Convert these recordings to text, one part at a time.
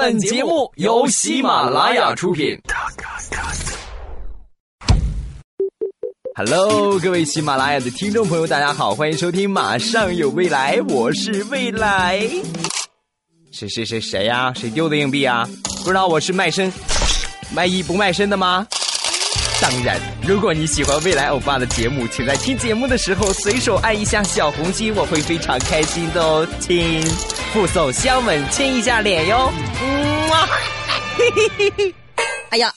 本节目由喜马拉雅出品。Hello，各位喜马拉雅的听众朋友，大家好，欢迎收听《马上有未来》，我是未来。谁谁谁谁呀？谁丢的硬币啊？不知道我是卖身卖艺不卖身的吗？当然，如果你喜欢未来欧巴的节目，请在听节目的时候随手按一下小红心，我会非常开心的哦。亲，附送香吻，亲一下脸哟。嗯啊，嘿嘿嘿嘿，哎呀。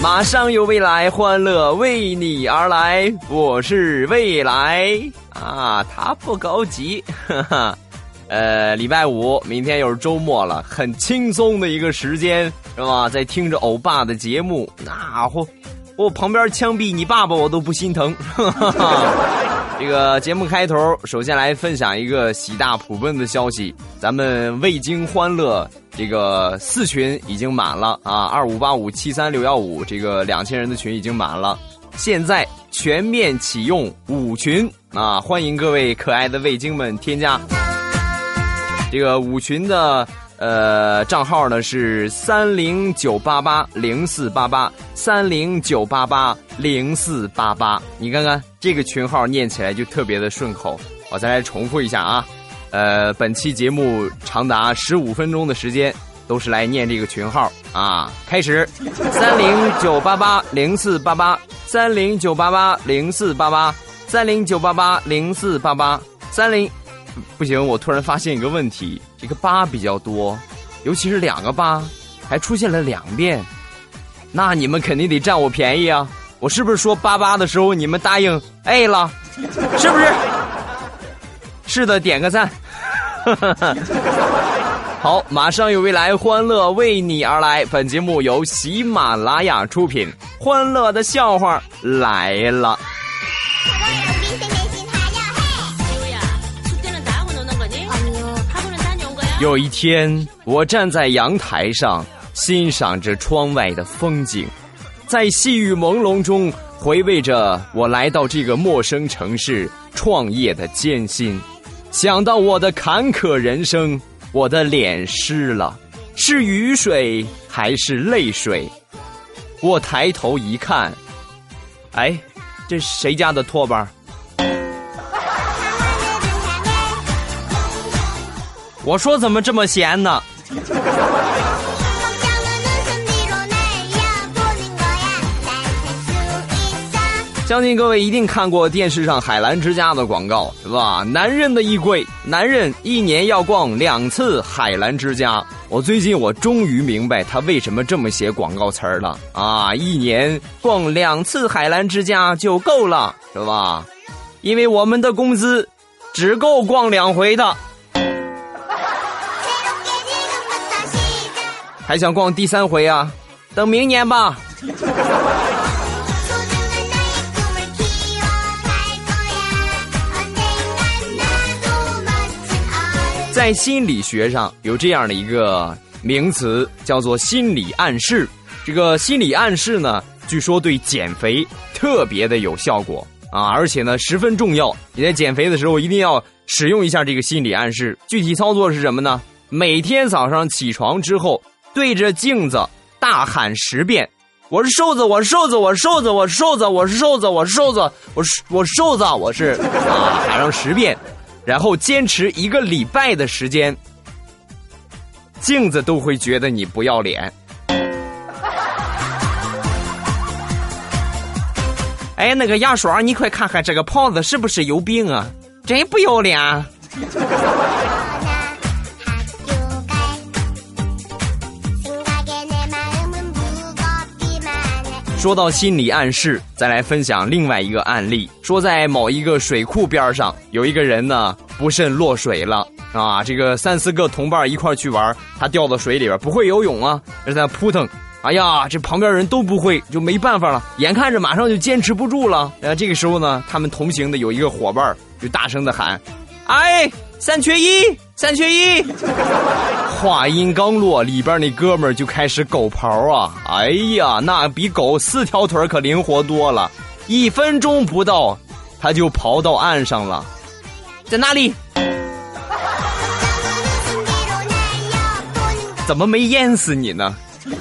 马上有未来，欢乐为你而来。我是未来啊，他不高级，哈哈。呃，礼拜五，明天又是周末了，很轻松的一个时间，是吧？在听着欧巴的节目，那我我旁边枪毙你爸爸，我都不心疼。这个节目开头，首先来分享一个喜大普奔的消息，咱们味精欢乐。这个四群已经满了啊，二五八五七三六幺五，这个两千人的群已经满了，现在全面启用五群啊，欢迎各位可爱的味精们添加。这个五群的呃账号呢是三零九八八零四八八三零九八八零四八八，你看看这个群号念起来就特别的顺口，我再来重复一下啊。呃，本期节目长达十五分钟的时间，都是来念这个群号啊。开始，三零九八八零四八八，三零九八八零四八八，三零九八八零四八八，三零，不行，我突然发现一个问题，这个八比较多，尤其是两个八，还出现了两遍，那你们肯定得占我便宜啊！我是不是说八八的时候你们答应 A 了？是不是？是的，点个赞。好，马上有未来，欢乐为你而来。本节目由喜马拉雅出品，欢乐的笑话来了。有一天，我站在阳台上，欣赏着窗外的风景，在细雨朦胧中回味着我来到这个陌生城市创业的艰辛。想到我的坎坷人生，我的脸湿了，是雨水还是泪水？我抬头一看，哎，这是谁家的拖把？我说怎么这么闲呢？相信各位一定看过电视上海澜之家的广告，是吧？男人的衣柜，男人一年要逛两次海澜之家。我最近我终于明白他为什么这么写广告词儿了啊！一年逛两次海澜之家就够了，是吧？因为我们的工资只够逛两回的，还想逛第三回啊？等明年吧。在心理学上有这样的一个名词，叫做心理暗示。这个心理暗示呢，据说对减肥特别的有效果啊，而且呢十分重要。你在减肥的时候一定要使用一下这个心理暗示。具体操作是什么呢？每天早上起床之后，对着镜子大喊十遍：“我是瘦子，我是瘦子，我是瘦子，我是瘦子，我是瘦子，我是瘦子，我是我瘦子，我是啊，喊上十遍。”然后坚持一个礼拜的时间，镜子都会觉得你不要脸。哎，那个牙刷，你快看看这个胖子是不是有病啊？真不要脸！说到心理暗示，再来分享另外一个案例。说在某一个水库边上，有一个人呢不慎落水了啊！这个三四个同伴一块去玩，他掉到水里边，不会游泳啊，在那扑腾。哎呀，这旁边人都不会，就没办法了。眼看着马上就坚持不住了，呃，这个时候呢，他们同行的有一个伙伴就大声的喊：“哎，三缺一，三缺一。话音刚落，里边那哥们儿就开始狗刨啊！哎呀，那比狗四条腿可灵活多了。一分钟不到，他就刨到岸上了，在哪里？怎么没淹死你呢？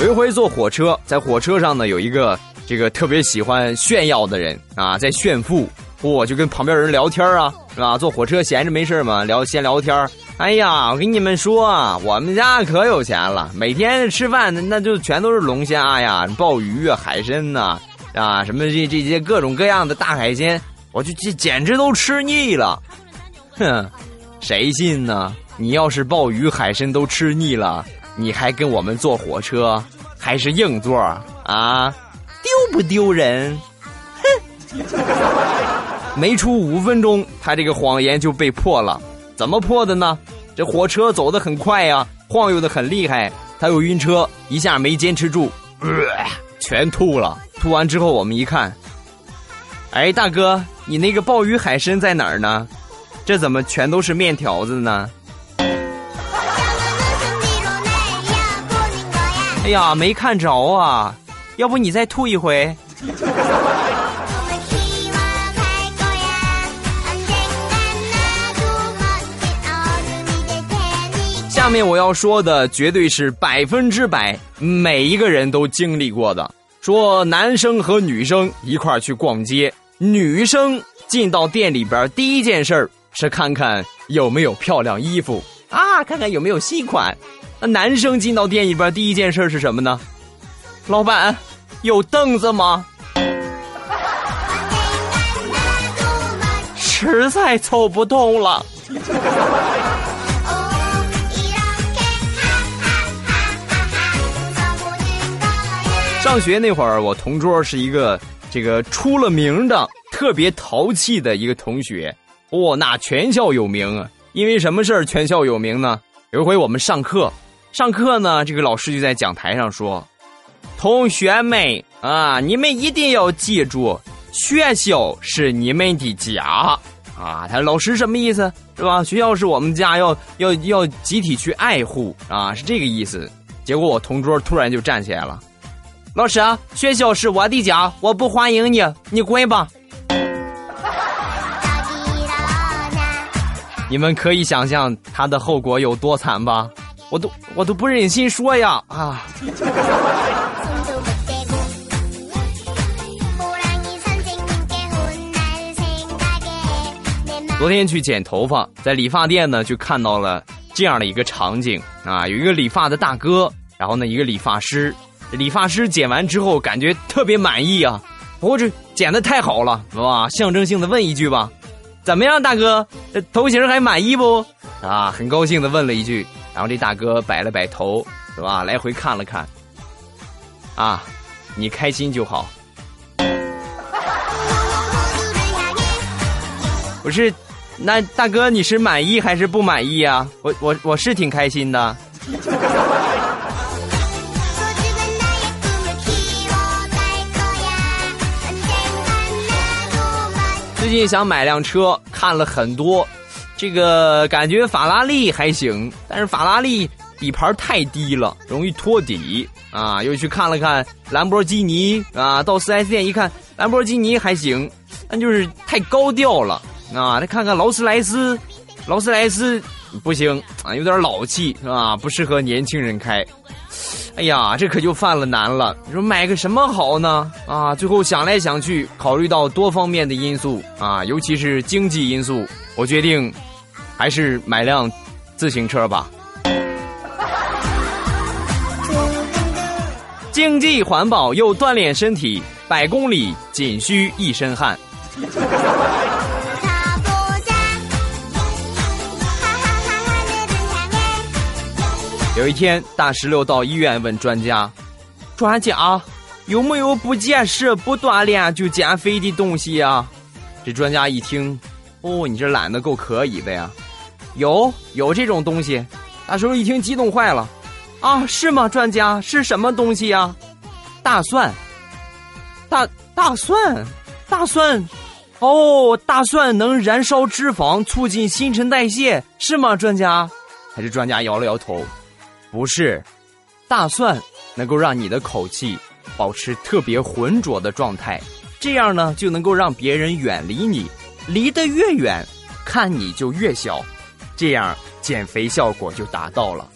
有一回坐火车，在火车上呢，有一个这个特别喜欢炫耀的人啊，在炫富，我就跟旁边人聊天啊，是吧？坐火车闲着没事嘛，聊先聊天。哎呀，我跟你们说啊，我们家可有钱了，每天吃饭那就全都是龙虾呀、鲍鱼啊、海参呐，啊，什么这这些各种各样的大海鲜，我就这简直都吃腻了。哼，谁信呢？你要是鲍鱼海参都吃腻了。你还跟我们坐火车，还是硬座啊？不丢人？哼！没出五分钟，他这个谎言就被破了。怎么破的呢？这火车走得很快呀，晃悠的很厉害，他又晕车，一下没坚持住，呃，全吐了。吐完之后，我们一看，哎，大哥，你那个鲍鱼海参在哪儿呢？这怎么全都是面条子呢？哎呀，没看着啊！要不你再吐一回。下面我要说的绝对是百分之百每一个人都经历过的。说男生和女生一块去逛街，女生进到店里边第一件事是看看有没有漂亮衣服啊，看看有没有新款。那男生进到店里边第一件事是什么呢？老板，有凳子吗？实在走不动了。上学那会儿，我同桌是一个这个出了名的特别淘气的一个同学，哦，那全校有名啊！因为什么事儿全校有名呢？有一回我们上课。上课呢，这个老师就在讲台上说：“同学们啊，你们一定要记住，学校是你们的家啊。”他老师什么意思是吧？学校是我们家，要要要集体去爱护啊，是这个意思。结果我同桌突然就站起来了：“老师，学校是我的家，我不欢迎你，你滚吧！” 你们可以想象他的后果有多惨吧？我都我都不忍心说呀啊！昨天去剪头发，在理发店呢，就看到了这样的一个场景啊，有一个理发的大哥，然后呢，一个理发师，理发师剪完之后感觉特别满意啊，不过这剪的太好了，是吧？象征性的问一句吧，怎么样，大哥，头型还满意不？啊，很高兴的问了一句。然后这大哥摆了摆头，是吧？来回看了看，啊，你开心就好。不是，那大哥你是满意还是不满意啊？我我我是挺开心的。最近想买辆车，看了很多。这个感觉法拉利还行，但是法拉利底盘太低了，容易托底啊。又去看了看兰博基尼啊，到 4S 店一看，兰博基尼还行，但就是太高调了啊。再看看劳斯莱斯，劳斯莱斯不行啊，有点老气是吧？不适合年轻人开。哎呀，这可就犯了难了。你说买个什么好呢？啊，最后想来想去，考虑到多方面的因素啊，尤其是经济因素，我决定。还是买辆自行车吧，经济环保又锻炼身体，百公里仅需一身汗。有一天，大石榴到医院问专家：“专家，有没有不节食、不锻炼就减肥的东西呀？”这专家一听：“哦，你这懒得够可以的呀。”有有这种东西，大叔一听激动坏了，啊，是吗？专家是什么东西呀？大蒜，大大蒜，大蒜，哦，大蒜能燃烧脂肪，促进新陈代谢，是吗？专家？还是专家摇了摇头，不是，大蒜能够让你的口气保持特别浑浊的状态，这样呢就能够让别人远离你，离得越远，看你就越小，这样减肥效果就达到了。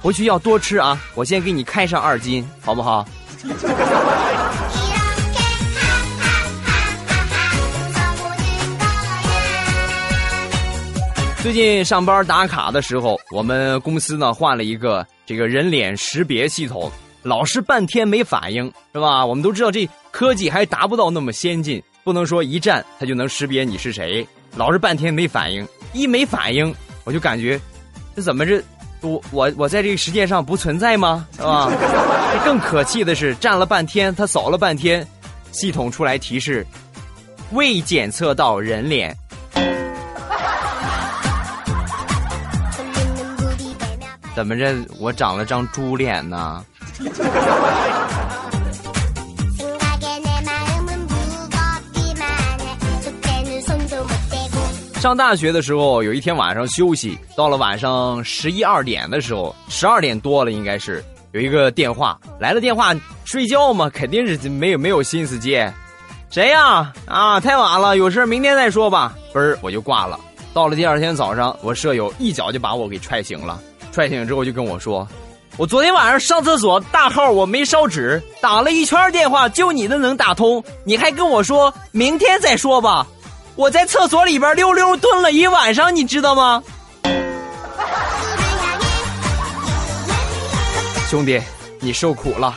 回去要多吃啊！我先给你开上二斤，好不好？最近上班打卡的时候，我们公司呢换了一个这个人脸识别系统，老是半天没反应，是吧？我们都知道这科技还达不到那么先进，不能说一站它就能识别你是谁，老是半天没反应，一没反应我就感觉这怎么这我我我在这个世界上不存在吗？是吧？更可气的是，站了半天，他扫了半天，系统出来提示未检测到人脸。怎么着？我长了张猪脸呢？上大学的时候，有一天晚上休息，到了晚上十一二点的时候，十二点多了，应该是有一个电话来了。电话睡觉嘛，肯定是没有没有心思接。谁呀？啊，太晚了，有事明天再说吧。嘣儿，我就挂了。到了第二天早上，我舍友一脚就把我给踹醒了。踹醒之后就跟我说：“我昨天晚上上厕所大号我没烧纸，打了一圈电话就你的能打通，你还跟我说明天再说吧。我在厕所里边溜溜蹲了一晚上，你知道吗？兄弟，你受苦了。”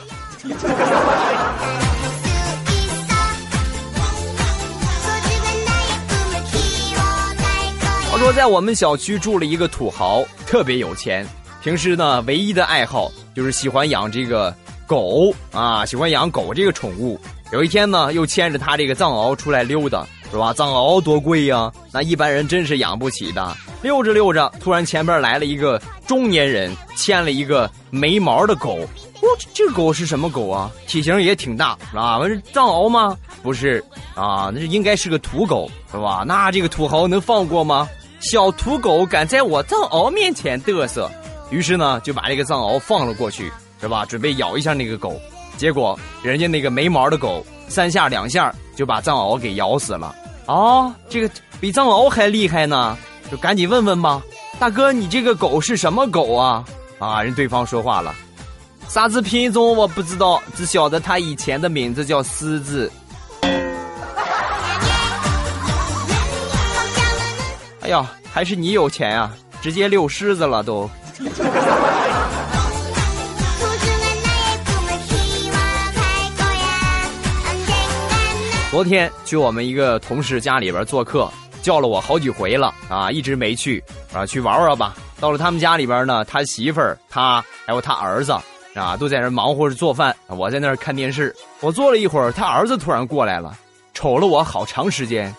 说在我们小区住了一个土豪，特别有钱。平时呢，唯一的爱好就是喜欢养这个狗啊，喜欢养狗这个宠物。有一天呢，又牵着他这个藏獒出来溜达，是吧？藏獒多贵呀，那一般人真是养不起的。溜着溜着，突然前边来了一个中年人，牵了一个没毛的狗。哦，这狗是什么狗啊？体型也挺大，是吧？是藏獒吗？不是啊，那是应该是个土狗，是吧？那这个土豪能放过吗？小土狗敢在我藏獒面前嘚瑟，于是呢就把这个藏獒放了过去，是吧？准备咬一下那个狗，结果人家那个没毛的狗三下两下就把藏獒给咬死了。啊，这个比藏獒还厉害呢，就赶紧问问吧，大哥，你这个狗是什么狗啊？啊，人对方说话了，啥子品种我不知道，只晓得它以前的名字叫狮子。哎呀，还是你有钱啊！直接遛狮子了都。昨天去我们一个同事家里边做客，叫了我好几回了啊，一直没去啊，去玩玩吧。到了他们家里边呢，他媳妇儿、他还有他儿子啊，都在那忙活着做饭，我在那儿看电视。我坐了一会儿，他儿子突然过来了，瞅了我好长时间。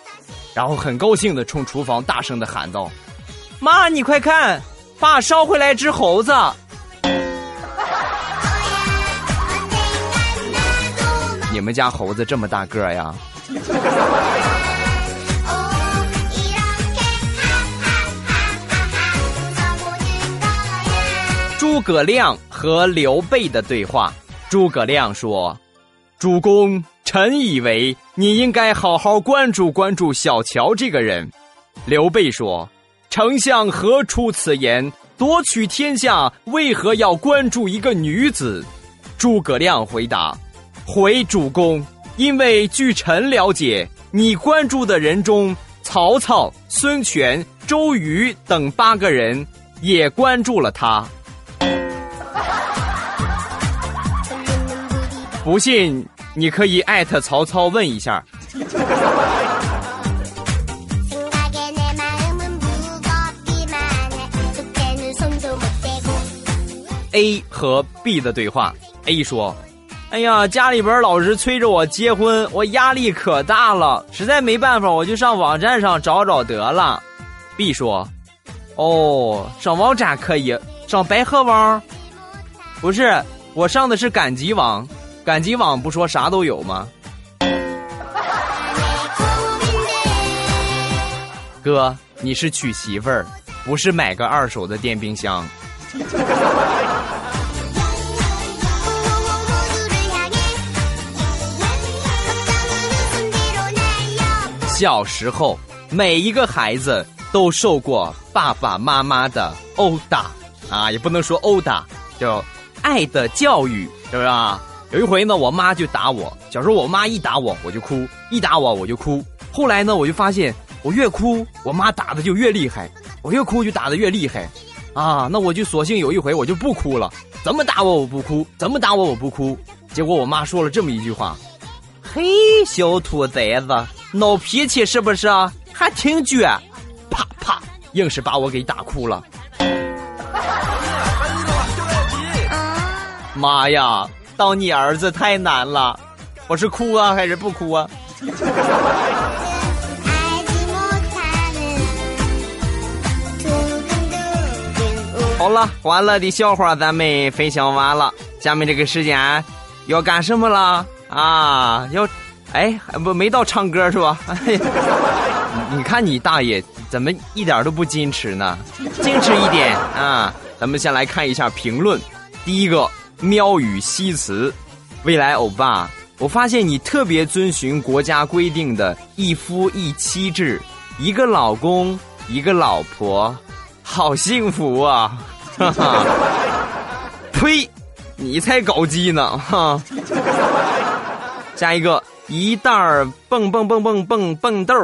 然后很高兴的冲厨房大声的喊道：“妈，你快看，爸捎回来只猴子。”你们家猴子这么大个呀？诸葛亮和刘备的对话。诸葛亮说：“主公。”臣以为你应该好好关注关注小乔这个人。刘备说：“丞相何出此言？夺取天下为何要关注一个女子？”诸葛亮回答：“回主公，因为据臣了解，你关注的人中，曹操、孙权、周瑜等八个人也关注了他。不信。”你可以艾特曹操问一下。A 和 B 的对话，A 说：“哎呀，家里边老是催着我结婚，我压力可大了，实在没办法，我就上网站上找找得了。”B 说：“哦，上网站可以，上百合网。”不是，我上的是赶集网，赶集网不说啥都有吗？哥，你是娶媳妇儿，不是买个二手的电冰箱。小时候，每一个孩子都受过爸爸妈妈的殴打啊，也不能说殴打，叫爱的教育，是不是啊？有一回呢，我妈就打我。小时候，我妈一打我，我就哭；一打我，我就哭。后来呢，我就发现，我越哭，我妈打的就越厉害；我越哭，就打的越厉害。啊，那我就索性有一回我就不哭了，怎么打我我不哭，怎么打我我不哭。结果我妈说了这么一句话：“嘿，小兔崽子。”闹脾气是不是啊？还挺倔，啪啪，硬是把我给打哭了。妈呀，当你儿子太难了，我是哭啊还是不哭啊？好了，欢乐的笑话咱们分享完了，下面这个时间要干什么了啊？要。哎，不没到唱歌是吧？哎呀，你看你大爷怎么一点都不矜持呢？矜持一点啊！咱们先来看一下评论。第一个，喵语西辞，未来欧巴，我发现你特别遵循国家规定的一夫一妻制，一个老公一个老婆，好幸福啊！哈哈，呸，你才搞基呢哈！下一个。一袋儿蹦蹦蹦蹦蹦蹦豆，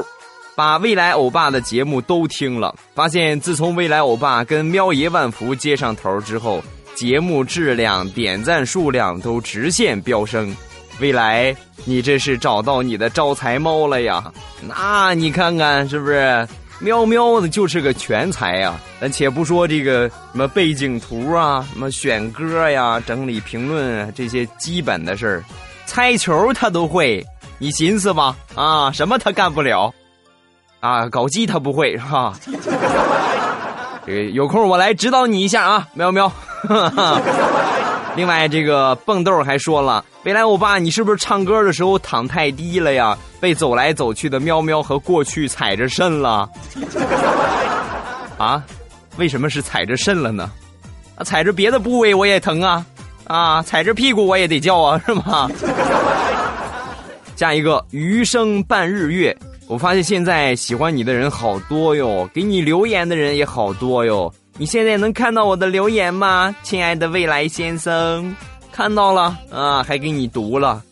把未来欧巴的节目都听了，发现自从未来欧巴跟喵爷万福接上头之后，节目质量、点赞数量都直线飙升。未来，你这是找到你的招财猫了呀？那你看看是不是？喵喵的就是个全才呀！咱且不说这个什么背景图啊、什么选歌呀、整理评论这些基本的事儿，猜球他都会。你寻思吧，啊，什么他干不了，啊，搞基他不会是吧？这个有空我来指导你一下啊，喵喵。另外，这个蹦豆还说了，未来欧巴，你是不是唱歌的时候躺太低了呀？被走来走去的喵喵和过去踩着肾了？啊？为什么是踩着肾了呢？啊，踩着别的部位我也疼啊，啊，踩着屁股我也得叫啊，是吗？下一个余生半日月，我发现现在喜欢你的人好多哟，给你留言的人也好多哟。你现在能看到我的留言吗，亲爱的未来先生？看到了啊，还给你读了，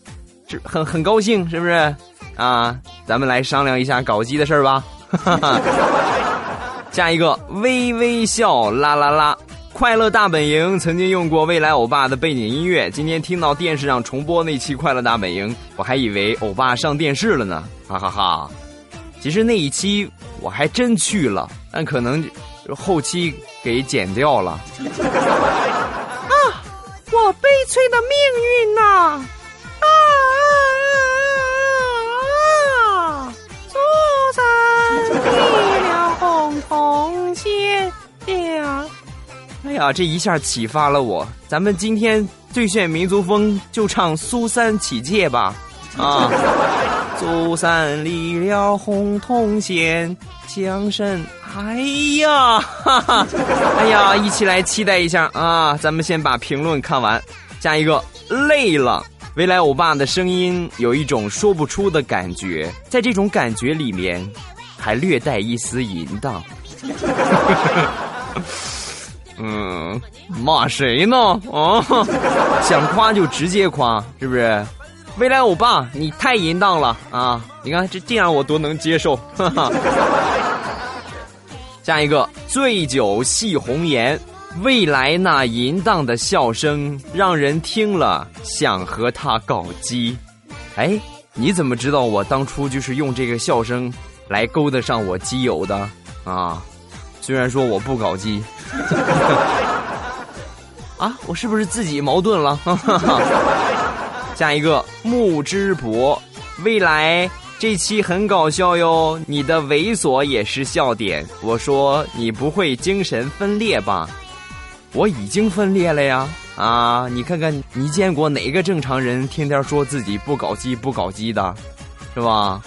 是很很高兴，是不是？啊，咱们来商量一下搞基的事儿吧。下一个微微笑啦啦啦。快乐大本营曾经用过未来欧巴的背景音乐，今天听到电视上重播那期快乐大本营，我还以为欧巴上电视了呢，哈哈哈！其实那一期我还真去了，但可能后期给剪掉了。啊，我悲催的命运呐！啊！苏三离了红铜线。哎呀，这一下启发了我。咱们今天最炫民族风，就唱《苏三起解》吧。啊，苏三离了红铜线，将身。哎呀，哈哈，哎呀，一起来期待一下啊！咱们先把评论看完。下一个，累了。未来欧巴的声音有一种说不出的感觉，在这种感觉里面，还略带一丝淫荡。嗯，骂谁呢？啊，想夸就直接夸，是不是？未来欧巴，你太淫荡了啊！你看这这样我多能接受。哈哈。下一个，醉酒戏红颜，未来那淫荡的笑声让人听了想和他搞基。哎，你怎么知道我当初就是用这个笑声来勾搭上我基友的啊？虽然说我不搞基，啊，我是不是自己矛盾了？下一个木之博，未来这期很搞笑哟，你的猥琐也是笑点。我说你不会精神分裂吧？我已经分裂了呀，啊，你看看，你见过哪个正常人天天说自己不搞基不搞基的，是吧？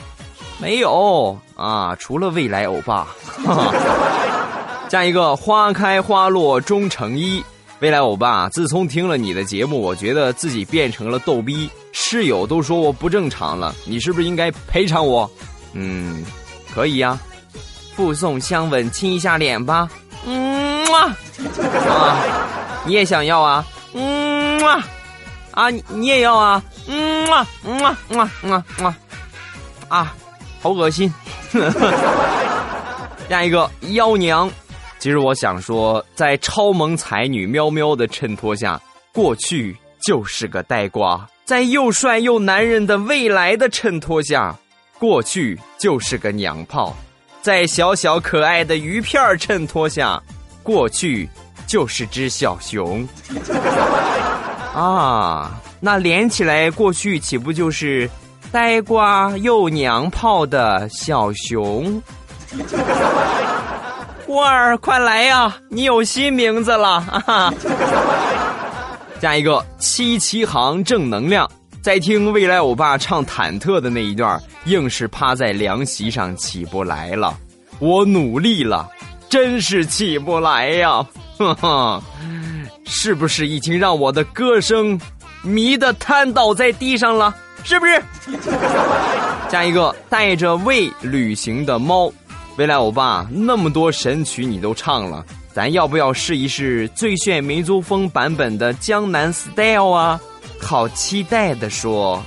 没有啊，除了未来欧巴。下一个花开花落终成一，未来欧巴，自从听了你的节目，我觉得自己变成了逗逼，室友都说我不正常了，你是不是应该赔偿我？嗯，可以呀，附送香吻，亲一下脸吧。嗯啊，你也想要啊？嗯啊，啊，你也要啊？嗯啊，嗯啊，嗯啊，嗯啊，啊，好恶心。下一个妖娘。其实我想说，在超萌才女喵喵的衬托下，过去就是个呆瓜；在又帅又男人的未来的衬托下，过去就是个娘炮；在小小可爱的鱼片衬托下，过去就是只小熊。啊，那连起来，过去岂不就是呆瓜又娘炮的小熊？沃儿，快来呀！你有新名字了啊！加 一个七七行正能量，在听未来欧巴唱忐忑的那一段，硬是趴在凉席上起不来了。我努力了，真是起不来呀！哼哼，是不是已经让我的歌声迷得瘫倒在地上了？是不是？加一个带着胃旅行的猫。未来欧巴，那么多神曲你都唱了，咱要不要试一试最炫民族风版本的江南 style 啊？好期待的说，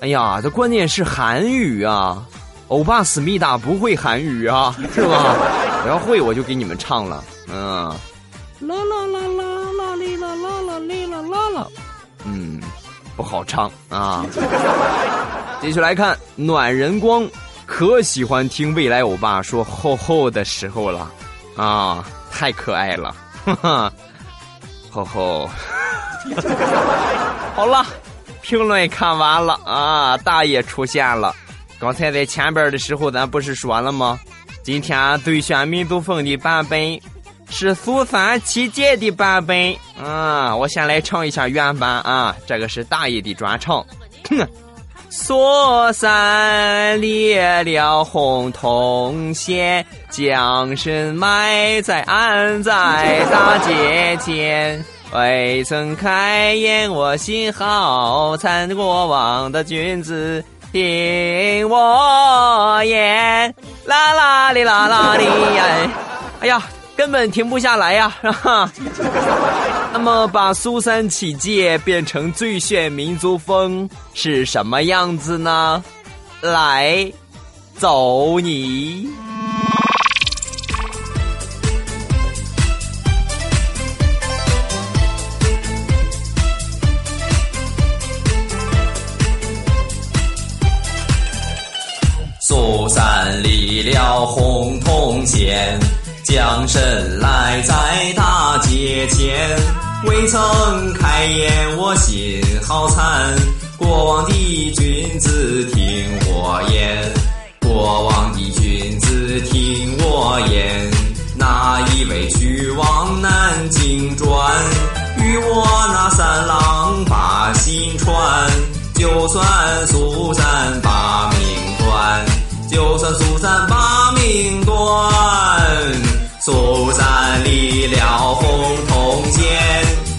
哎呀，这关键是韩语啊，欧巴思密达不会韩语啊，是吧？我 要会我就给你们唱了，嗯，啦啦啦啦啦哩啦啦啦哩啦啦啦，嗯，不好唱啊。继续来看暖人光。可喜欢听未来欧巴说“吼吼”的时候了，啊，太可爱了，哈哈，吼吼。好了，评论看完了啊，大爷出现了。刚才在前边的时候，咱不是说了吗？今天对选民族风的版本是苏三七姐的版本啊，我先来唱一下原版啊，这个是大爷的专场。锁山列了红铜线，将身埋在安在大街前。未曾开言，我心好惨。过往的君子听我言，啦啦哩啦啦哩呀！哎呀。根本停不下来呀，是吧？那么把苏三起解变成最炫民族风是什么样子呢？来，走你！苏三离了红铜线。将身来在大街前，未曾开言，我心好惨。过往的君子听我言，过往的君子听我言。哪一位去往南京转？与我那三郎把心传。就算苏三把命断，就算苏三把命断。苏三离了洪洞县，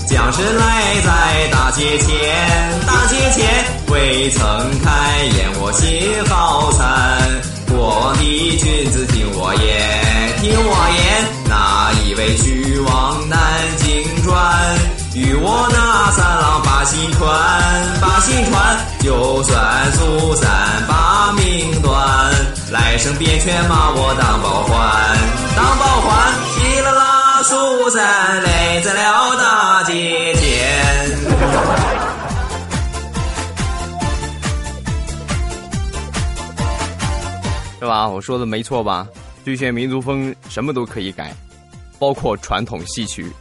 将身来在大街前。大街前未曾开言，我心好惨。过往的君子听我言，听我言。哪一位去往南？那三郎把心传，把心传。就算苏三把命断，来生别劝骂我当保环，当保环。稀啦啦，苏三累在了大街前，是吧？我说的没错吧？最炫民族风什么都可以改，包括传统戏曲。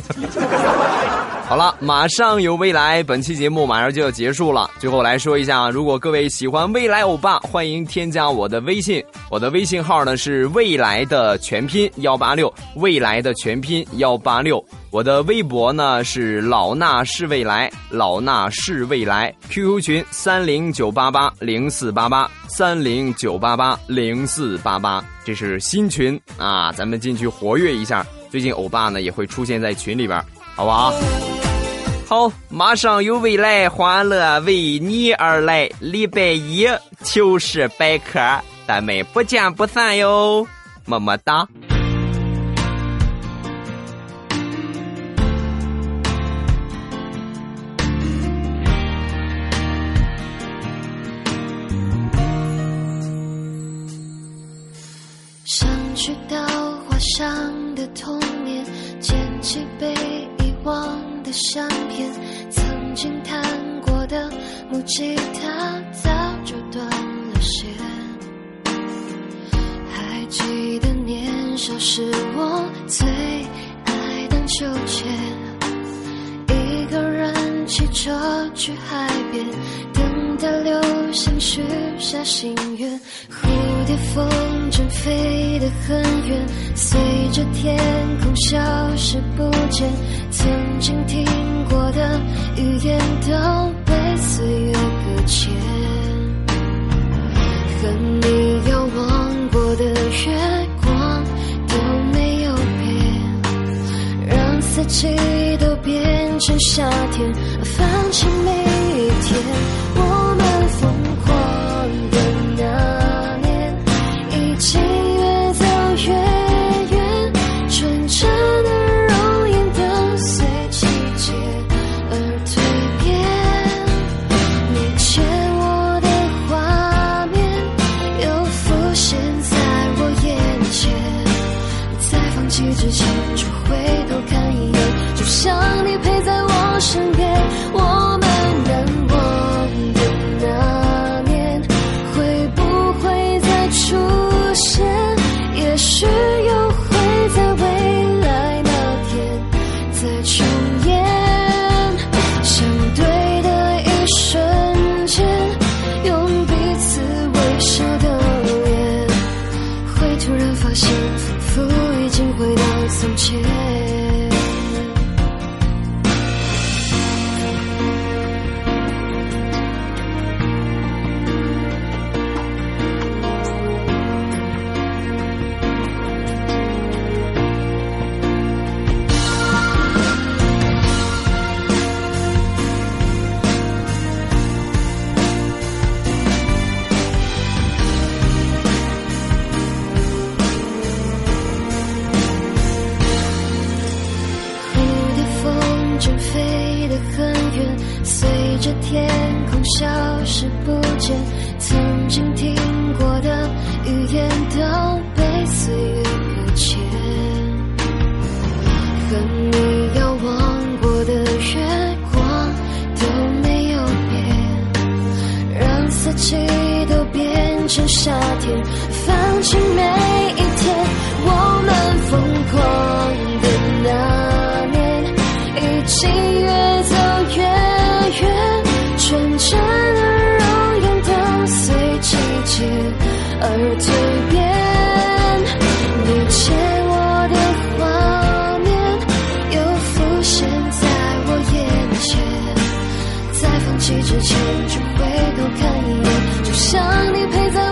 好了，马上有未来，本期节目马上就要结束了。最后来说一下，如果各位喜欢未来欧巴，欢迎添加我的微信，我的微信号呢是未来的全拼幺八六，未来的全拼幺八六。我的微博呢是老衲是未来，老衲是未来。QQ 群三零九八八零四八八三零九八八零四八八，这是新群啊，咱们进去活跃一下。最近欧巴呢也会出现在群里边，好不好？好，马上有未来欢乐为你而来，礼拜一糗事百科，咱们不见不散哟，么么哒。的木吉他早就断了线。还记得年少时我最爱荡秋千，一个人骑车去海边，等待流星许下心愿，蝴蝶风筝飞得很远，随着天空消失不见。曾经听过的语言都岁月搁浅，和你遥望过的月光都没有变，让四季都变成夏天，放弃每一天。之前，只回头看一眼，就像你陪在